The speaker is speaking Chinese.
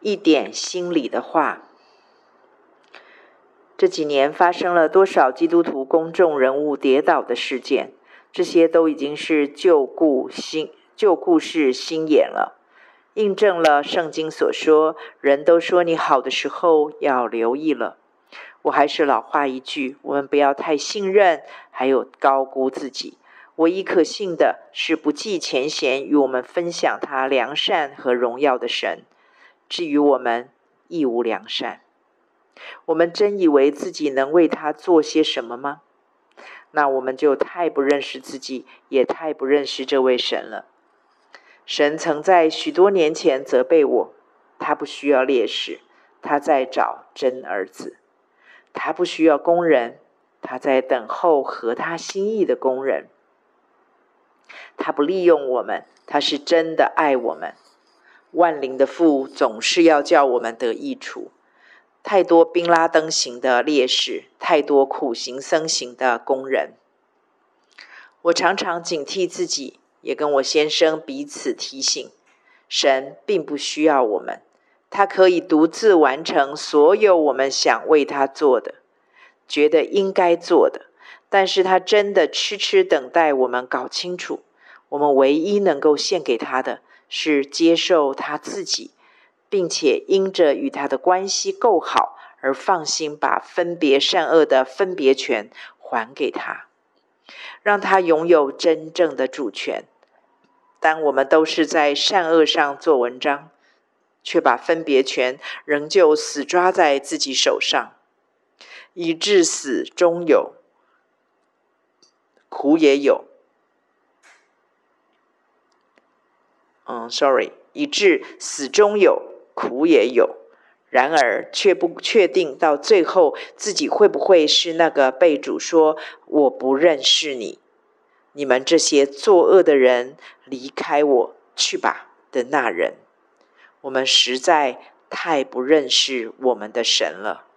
一点心里的话。这几年发生了多少基督徒公众人物跌倒的事件？这些都已经是旧故新旧故事新演了，印证了圣经所说：“人都说你好的时候，要留意了。”我还是老话一句，我们不要太信任，还有高估自己。唯一可信的是不计前嫌与我们分享他良善和荣耀的神。至于我们，亦无良善。我们真以为自己能为他做些什么吗？那我们就太不认识自己，也太不认识这位神了。神曾在许多年前责备我，他不需要烈士，他在找真儿子；他不需要工人，他在等候合他心意的工人。他不利用我们，他是真的爱我们。万灵的父总是要叫我们得益处。太多宾拉登型的烈士，太多苦行僧型的工人。我常常警惕自己，也跟我先生彼此提醒：神并不需要我们，他可以独自完成所有我们想为他做的、觉得应该做的。但是他真的痴痴等待我们搞清楚，我们唯一能够献给他的是接受他自己。并且因着与他的关系够好，而放心把分别善恶的分别权还给他，让他拥有真正的主权。当我们都是在善恶上做文章，却把分别权仍旧死抓在自己手上，以致死终有，苦也有。嗯，sorry，以致死终有。苦也有，然而却不确定到最后自己会不会是那个被主说“我不认识你，你们这些作恶的人，离开我去吧”的那人。我们实在太不认识我们的神了。